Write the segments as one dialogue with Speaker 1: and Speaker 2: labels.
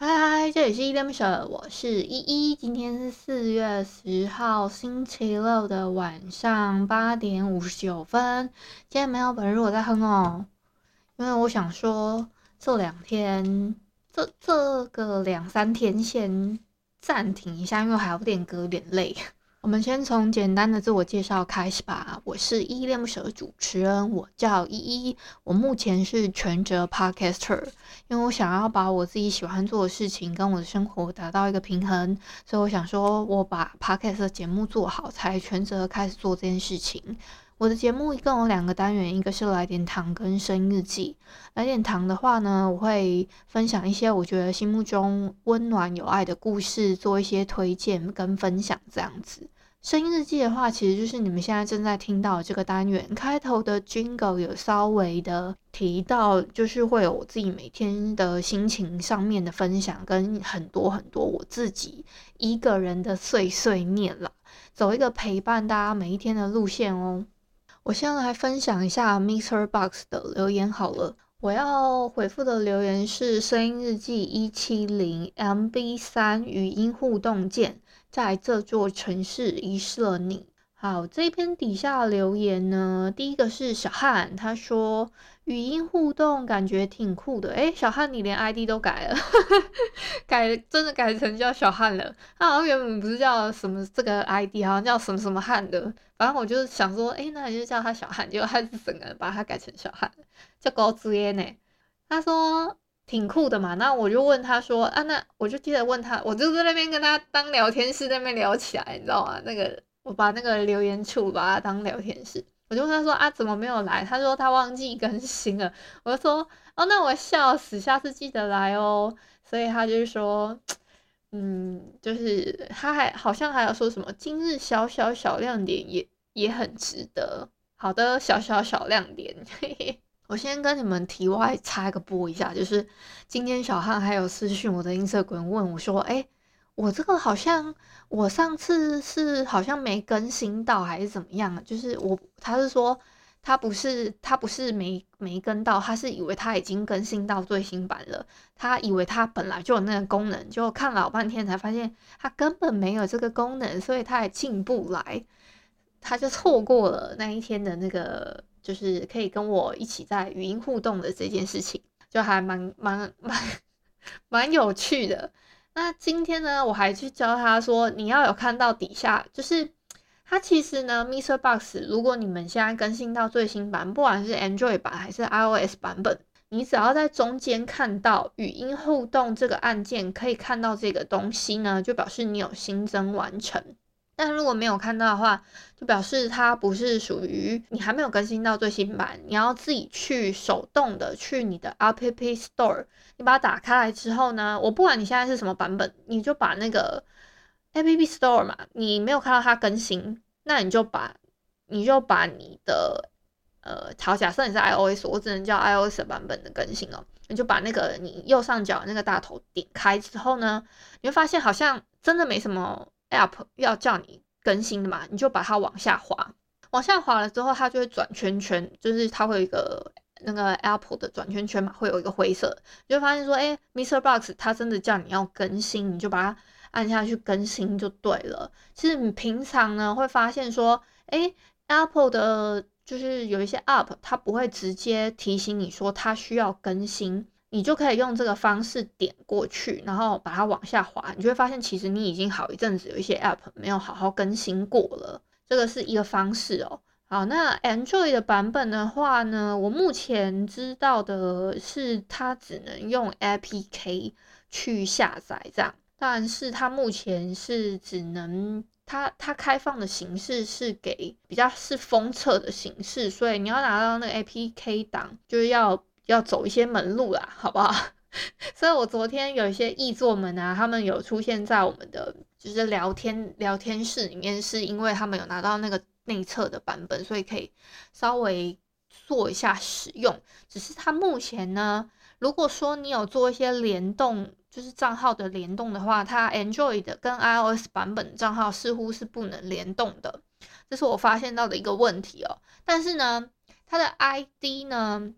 Speaker 1: 嗨这里是依恋不舍，我是依依。今天是四月十号星期六的晚上八点五十九分。今天没有本日我在哼哦，因为我想说这两天，这这个两三天先暂停一下，因为还有点歌，有点累。我们先从简单的自我介绍开始吧。我是依依恋不舍的主持人，我叫依依。我目前是全职 Podcaster，因为我想要把我自己喜欢做的事情跟我的生活达到一个平衡，所以我想说，我把 Podcast 的节目做好，才全职开始做这件事情。我的节目一共有两个单元，一个是来点糖跟生日记。来点糖的话呢，我会分享一些我觉得心目中温暖有爱的故事，做一些推荐跟分享这样子。声音日记的话，其实就是你们现在正在听到这个单元开头的 Jingle 有稍微的提到，就是会有我自己每天的心情上面的分享，跟很多很多我自己一个人的碎碎念啦，走一个陪伴大家每一天的路线哦。我先来分享一下 Mr. Box 的留言好了。我要回复的留言是声音日记一七零 MB 三语音互动键，在这座城市遗失了你。好，这篇底下留言呢，第一个是小汉，他说。语音互动感觉挺酷的，诶，小汉你连 ID 都改了，改真的改成叫小汉了。他好像原本不是叫什么这个 ID，好像叫什么什么汉的。反正我就是想说，诶，那你就叫他小汉，结果他是整个人把他改成小汉，叫高志烟呢。他说挺酷的嘛，那我就问他说啊，那我就记得问他，我就在那边跟他当聊天室那边聊起来，你知道吗？那个我把那个留言处把它当聊天室。我就问他说啊，怎么没有来？他说他忘记更新了。我就说哦，那我笑死，下次记得来哦。所以他就是说，嗯，就是他还好像还有说什么今日小小小亮点也也很值得。好的，小小小亮点。嘿嘿，我先跟你们题外插个播一下，就是今天小汉还有私讯我的 Instagram 问我说，哎。我这个好像，我上次是好像没更新到还是怎么样？就是我，他是说他不是他不是没没跟到，他是以为他已经更新到最新版了，他以为他本来就有那个功能，就看老半天才发现他根本没有这个功能，所以他也进不来，他就错过了那一天的那个就是可以跟我一起在语音互动的这件事情，就还蛮蛮蛮 蛮有趣的。那今天呢，我还去教他说，你要有看到底下，就是它其实呢，Mr. Box，如果你们现在更新到最新版，不管是 Android 版还是 iOS 版本，你只要在中间看到语音互动这个按键，可以看到这个东西呢，就表示你有新增完成。但如果没有看到的话，就表示它不是属于你还没有更新到最新版，你要自己去手动的去你的 App Store，你把它打开来之后呢，我不管你现在是什么版本，你就把那个 App Store 嘛，你没有看到它更新，那你就把你就把你的呃，好，假设你是 iOS，我只能叫 iOS 版本的更新哦，你就把那个你右上角那个大头点开之后呢，你会发现好像真的没什么。App 要叫你更新的嘛，你就把它往下滑，往下滑了之后，它就会转圈圈，就是它会有一个那个 Apple 的转圈圈嘛，会有一个灰色，你就发现说，哎、，Mr. Box 它真的叫你要更新，你就把它按下去更新就对了。其实你平常呢会发现说，哎、，Apple 的就是有一些 App 它不会直接提醒你说它需要更新。你就可以用这个方式点过去，然后把它往下滑，你就会发现其实你已经好一阵子有一些 App 没有好好更新过了，这个是一个方式哦。好，那 Android 的版本的话呢，我目前知道的是它只能用 APK 去下载这样，但是它目前是只能它它开放的形式是给比较是封测的形式，所以你要拿到那个 APK 档就是要。要走一些门路啦，好不好？所以我昨天有一些译作们啊，他们有出现在我们的就是聊天聊天室里面，是因为他们有拿到那个内测的版本，所以可以稍微做一下使用。只是它目前呢，如果说你有做一些联动，就是账号的联动的话，它 Android 的跟 iOS 版本账号似乎是不能联动的，这是我发现到的一个问题哦。但是呢，它的 ID 呢？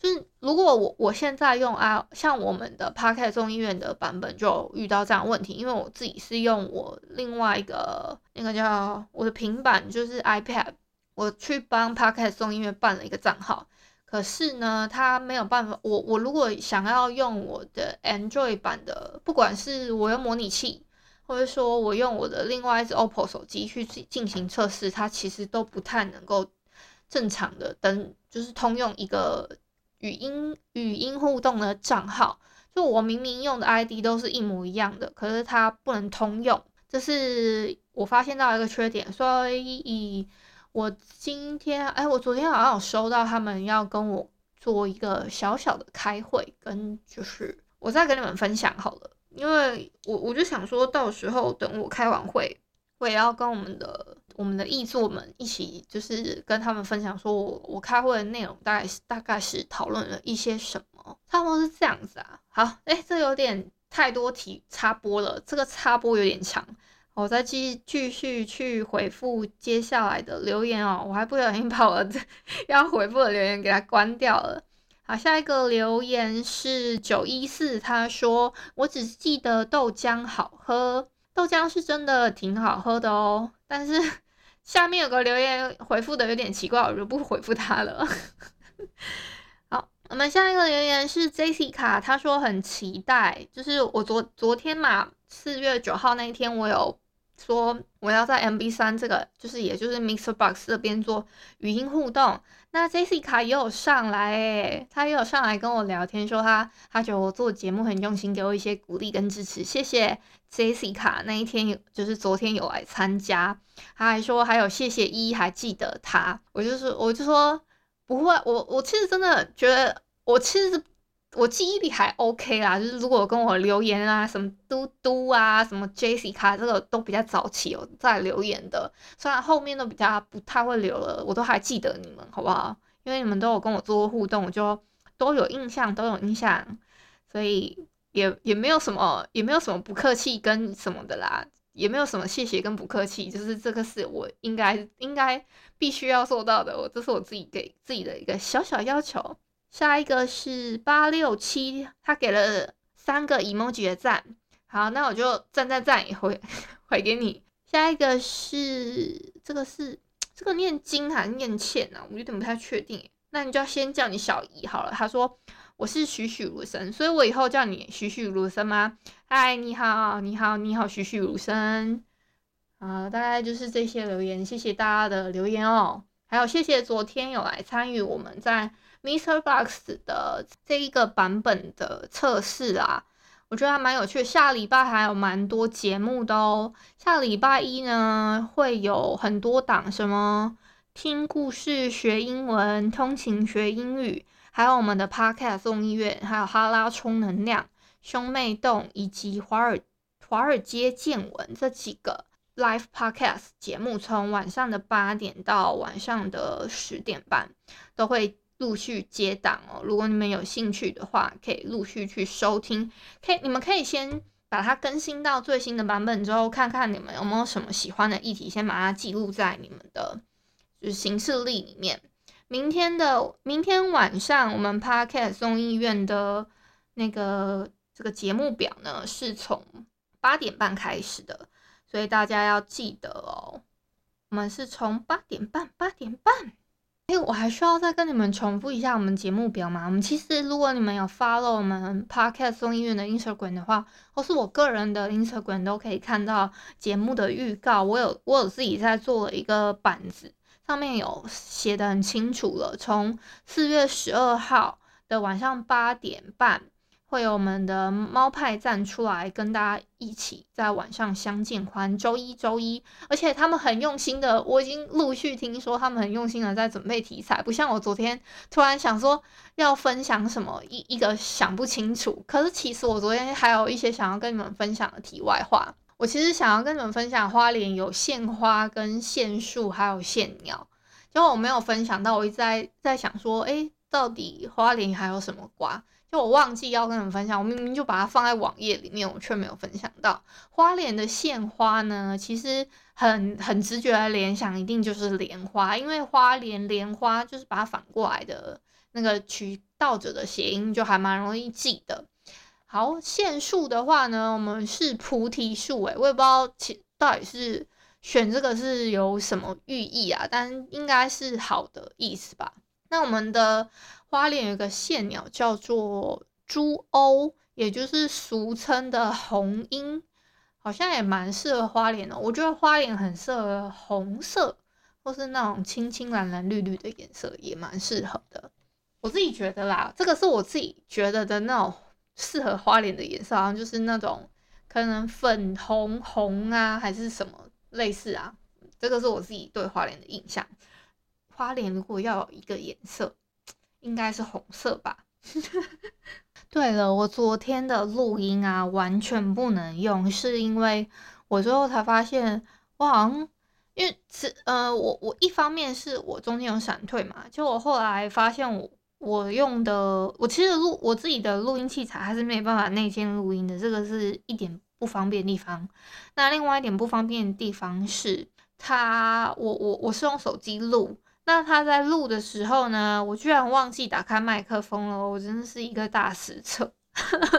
Speaker 1: 就是如果我我现在用啊，像我们的 Pocket 众议院的版本就遇到这样问题，因为我自己是用我另外一个那个叫我的平板，就是 iPad，我去帮 Pocket 众议院办了一个账号，可是呢，它没有办法，我我如果想要用我的 Android 版的，不管是我用模拟器，或者说我用我的另外一只 OPPO 手机去进行测试，它其实都不太能够正常的登，就是通用一个。语音语音互动的账号，就我明明用的 ID 都是一模一样的，可是它不能通用，这是我发现到一个缺点。所以，我今天哎，我昨天好像有收到他们要跟我做一个小小的开会，跟就是我再跟你们分享好了，因为我我就想说到时候等我开完会，我也要跟我们的。我们的译作们一起就是跟他们分享，说我我开会的内容大概是大概是讨论了一些什么，差不多是这样子啊。好，哎、欸，这有点太多题插播了，这个插播有点长，我再继继续去回复接下来的留言哦。我还不小心把我的要回复的留言给它关掉了。好，下一个留言是九一四，他说我只记得豆浆好喝，豆浆是真的挺好喝的哦，但是。下面有个留言回复的有点奇怪，我就不回复他了。好，我们下一个留言是 Jessica，他说很期待，就是我昨昨天嘛，四月九号那一天，我有说我要在 M B 三这个，就是也就是 Mixbox 这边做语音互动。那 Jessica 也有上来，诶，她也有上来跟我聊天，说她她觉得我做节目很用心，给我一些鼓励跟支持，谢谢 Jessica。那一天有就是昨天有来参加，她还说还有谢谢依依还记得她，我就是我就说不会，我我其实真的觉得我其实我记忆力还 OK 啦，就是如果跟我留言啊什么嘟嘟啊什么 Jessica 这个都比较早期有在留言的。虽然后面都比较不太会留了，我都还记得你们，好不好？因为你们都有跟我做过互动，我就都有印象，都有印象，所以也也没有什么，也没有什么不客气跟什么的啦，也没有什么谢谢跟不客气，就是这个是我应该应该必须要做到的，我这是我自己给自己的一个小小要求。下一个是八六七，他给了三个 emoji 的赞，好，那我就赞赞赞回 回给你。下一个是这个是这个念经还是念倩啊？我有点不太确定。那你就要先叫你小姨好了。他说我是栩栩如生，所以我以后叫你栩栩如生吗？嗨，你好，你好，你好，栩栩如生。啊，大概就是这些留言，谢谢大家的留言哦。还有谢谢昨天有来参与我们在 MixerBox 的这一个版本的测试啦。我觉得还蛮有趣的，下礼拜还有蛮多节目的哦。下礼拜一呢，会有很多档，什么听故事学英文、通勤学英语，还有我们的 Podcast 众议院，还有哈拉充能量、兄妹洞以及华尔华尔街见闻这几个 Live Podcast 节目，从晚上的八点到晚上的十点半都会。陆续接档哦，如果你们有兴趣的话，可以陆续去收听。可以，你们可以先把它更新到最新的版本之后，看看你们有没有什么喜欢的议题，先把它记录在你们的就是行事历里面。明天的明天晚上，我们 Podcast 众议院的那个这个节目表呢，是从八点半开始的，所以大家要记得哦。我们是从八点半，八点半。哎，我还需要再跟你们重复一下我们节目表吗？我们其实，如果你们有 follow 我们 Podcast 中医院的 Instagram 的话，或是我个人的 Instagram 都可以看到节目的预告。我有我有自己在做了一个板子，上面有写的很清楚了。从四月十二号的晚上八点半会有我们的猫派站出来跟大家一起在晚上相见欢，周一周一，而且他们很用心的，我已经陆续听说他们很用心的在准备题材，不像我昨天突然想说要分享什么一一个想不清楚，可是其实我昨天还有一些想要跟你们分享的题外话，我其实想要跟你们分享花莲有线花跟线树还有线鸟，结果我没有分享到，我一直在在想说，诶，到底花莲还有什么瓜？就我忘记要跟你们分享，我明明就把它放在网页里面，我却没有分享到花莲的线花呢。其实很很直觉的联想，一定就是莲花，因为花莲莲花就是把它反过来的那个取道者的谐音，就还蛮容易记的。好，线树的话呢，我们是菩提树，诶，我也不知道其到底是选这个是有什么寓意啊，但应该是好的意思吧。那我们的。花莲有一个线鸟叫做朱鸥，也就是俗称的红莺，好像也蛮适合花莲的。我觉得花莲很适合红色，或是那种青青蓝蓝绿绿的颜色，也蛮适合的。我自己觉得啦，这个是我自己觉得的那种适合花莲的颜色，好像就是那种可能粉红红啊，还是什么类似啊。这个是我自己对花莲的印象。花莲如果要有一个颜色。应该是红色吧。对了，我昨天的录音啊，完全不能用，是因为我最后才发现，我好像因为是呃，我我一方面是我中间有闪退嘛，就我后来发现我我用的，我其实录我自己的录音器材还是没办法内建录音的，这个是一点不方便的地方。那另外一点不方便的地方是，它我我我是用手机录。那他在录的时候呢，我居然忘记打开麦克风了，我真的是一个大失策，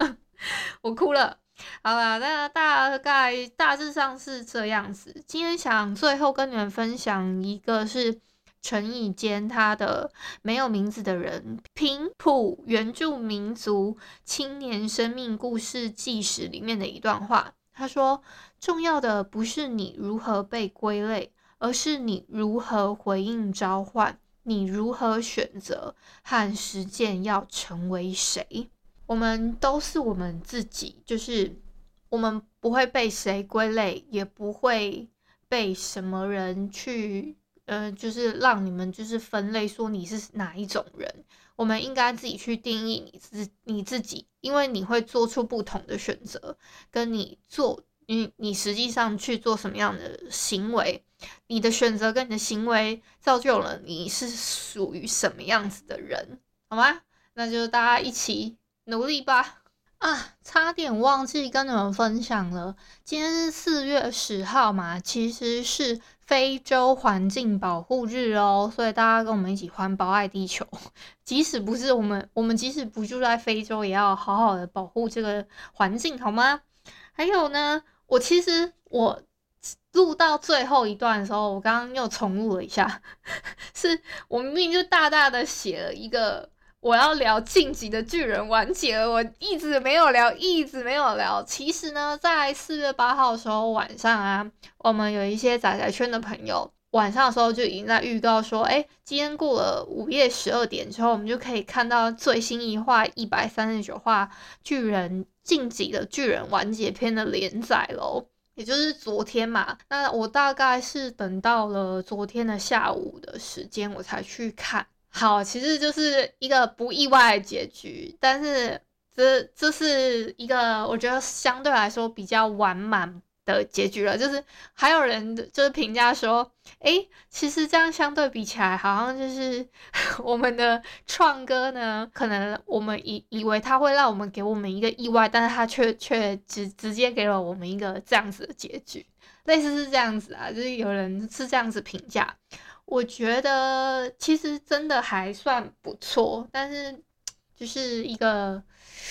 Speaker 1: 我哭了。好了，那大概大致上是这样子。今天想最后跟你们分享一个是陈以坚他的《没有名字的人：平埔原住民族青年生命故事纪实》里面的一段话，他说：“重要的不是你如何被归类。”而是你如何回应召唤，你如何选择和实践要成为谁？我们都是我们自己，就是我们不会被谁归类，也不会被什么人去，呃，就是让你们就是分类说你是哪一种人。我们应该自己去定义你自你自己，因为你会做出不同的选择，跟你做。你你实际上去做什么样的行为，你的选择跟你的行为造就了你是属于什么样子的人，好吗？那就大家一起努力吧！啊，差点忘记跟你们分享了，今天是四月十号嘛，其实是非洲环境保护日哦，所以大家跟我们一起环保爱地球，即使不是我们，我们即使不住在非洲，也要好好的保护这个环境，好吗？还有呢？我其实我录到最后一段的时候，我刚刚又重录了一下，是我明明就大大的写了一个我要聊《晋级的巨人》完结了，我一直没有聊，一直没有聊。其实呢，在四月八号的时候晚上啊，我们有一些仔仔圈的朋友晚上的时候就已经在预告说，哎，今天过了午夜十二点之后，我们就可以看到最新一话一百三十九话巨人。晋级的巨人完结篇的连载喽，也就是昨天嘛。那我大概是等到了昨天的下午的时间，我才去看。好，其实就是一个不意外的结局，但是这这是一个我觉得相对来说比较完满的结局了，就是还有人就是评价说，诶，其实这样相对比起来，好像就是 我们的创哥呢，可能我们以以为他会让我们给我们一个意外，但是他却却直直接给了我们一个这样子的结局，类似是这样子啊，就是有人是这样子评价，我觉得其实真的还算不错，但是就是一个，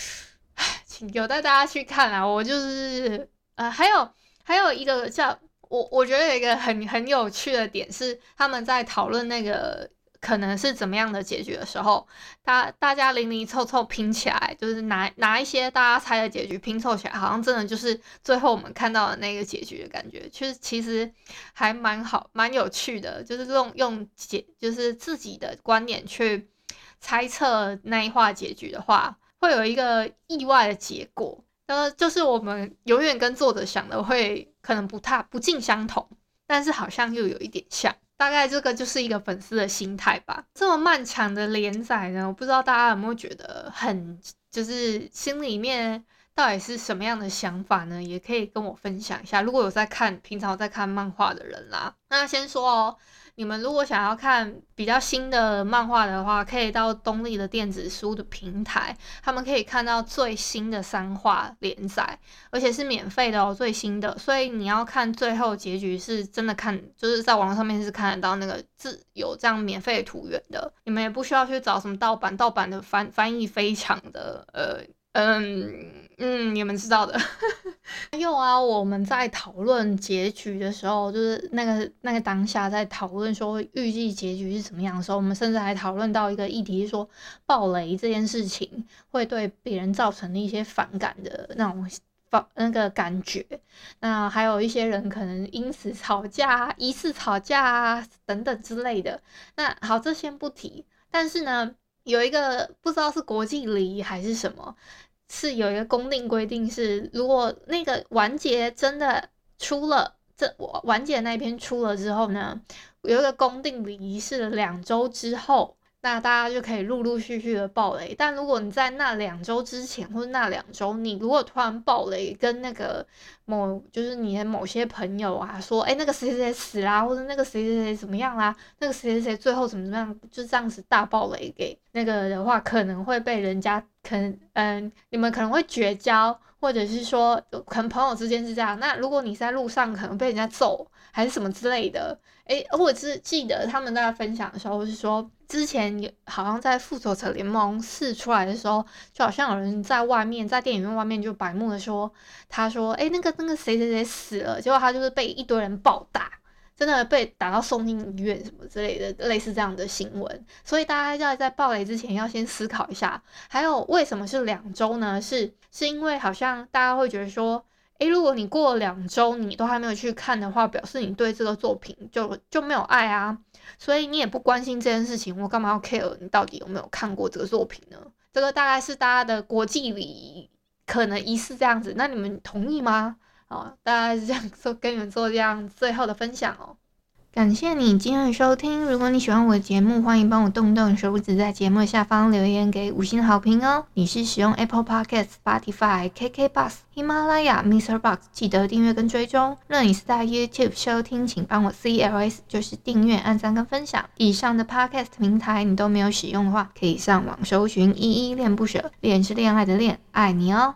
Speaker 1: 唉，请有带大家去看啊，我就是呃还有。还有一个叫我，我觉得有一个很很有趣的点是，他们在讨论那个可能是怎么样的结局的时候，大大家零零凑凑拼起来，就是拿拿一些大家猜的结局拼凑起来，好像真的就是最后我们看到的那个结局的感觉，其实其实还蛮好，蛮有趣的，就是用用解就是自己的观点去猜测那一话结局的话。会有一个意外的结果，呃，就是我们永远跟作者想的会可能不太不尽相同，但是好像又有一点像。大概这个就是一个粉丝的心态吧。这么漫长的连载呢，我不知道大家有没有觉得很，就是心里面到底是什么样的想法呢？也可以跟我分享一下。如果有在看，平常在看漫画的人啦，那先说哦。你们如果想要看比较新的漫画的话，可以到东立的电子书的平台，他们可以看到最新的三话连载，而且是免费的哦，最新的。所以你要看最后结局，是真的看，就是在网上面是看得到那个字有这样免费图源的，你们也不需要去找什么盗版，盗版的翻翻译非常的呃。嗯嗯，你们知道的。还 有啊，我们在讨论结局的时候，就是那个那个当下在讨论说预计结局是怎么样的时候，我们甚至还讨论到一个议题，是说爆雷这件事情会对别人造成的一些反感的那种反那个感觉。那还有一些人可能因此吵架、疑似吵架啊等等之类的。那好，这先不提。但是呢，有一个不知道是国际礼仪还是什么。是有一个公定规定，是如果那个完结真的出了，这完结那篇出了之后呢，有一个公定礼仪是两周之后。那大家就可以陆陆续续的爆雷，但如果你在那两周之前或者那两周，你如果突然爆雷，跟那个某就是你的某些朋友啊说，哎，那个谁谁谁死啦，或者那个谁谁谁怎么样啦，那个谁谁谁最后怎么怎么样，就这样子大爆雷给那个的话，可能会被人家可能嗯，你们可能会绝交，或者是说可能朋友之间是这样。那如果你在路上可能被人家揍还是什么之类的，哎，我只记得他们在分享的时候是说。之前好像在《复仇者联盟四》出来的时候，就好像有人在外面，在电影院外面就白目的说，他说：“哎，那个那个谁谁谁死了。”结果他就是被一堆人暴打，真的被打到送进医院什么之类的，类似这样的新闻。所以大家要在暴雷之前要先思考一下。还有为什么是两周呢？是是因为好像大家会觉得说。诶，如果你过了两周你都还没有去看的话，表示你对这个作品就就没有爱啊，所以你也不关心这件事情，我干嘛要 care 你到底有没有看过这个作品呢？这个大概是大家的国际礼仪，可能疑似这样子，那你们同意吗？好，大概是这样做，跟你们做这样最后的分享哦。感谢你今天的收听。如果你喜欢我的节目，欢迎帮我动动手指，在节目下方留言给五星好评哦。你是使用 Apple Podcasts、Spotify、KK Bus、喜马拉雅、Mr. Box，记得订阅跟追踪。若你是在 YouTube 收听，请帮我 CLS，就是订阅、按赞跟分享。以上的 Podcast 平台你都没有使用的话，可以上网搜寻依依恋不舍，恋是恋爱的恋，爱你哦，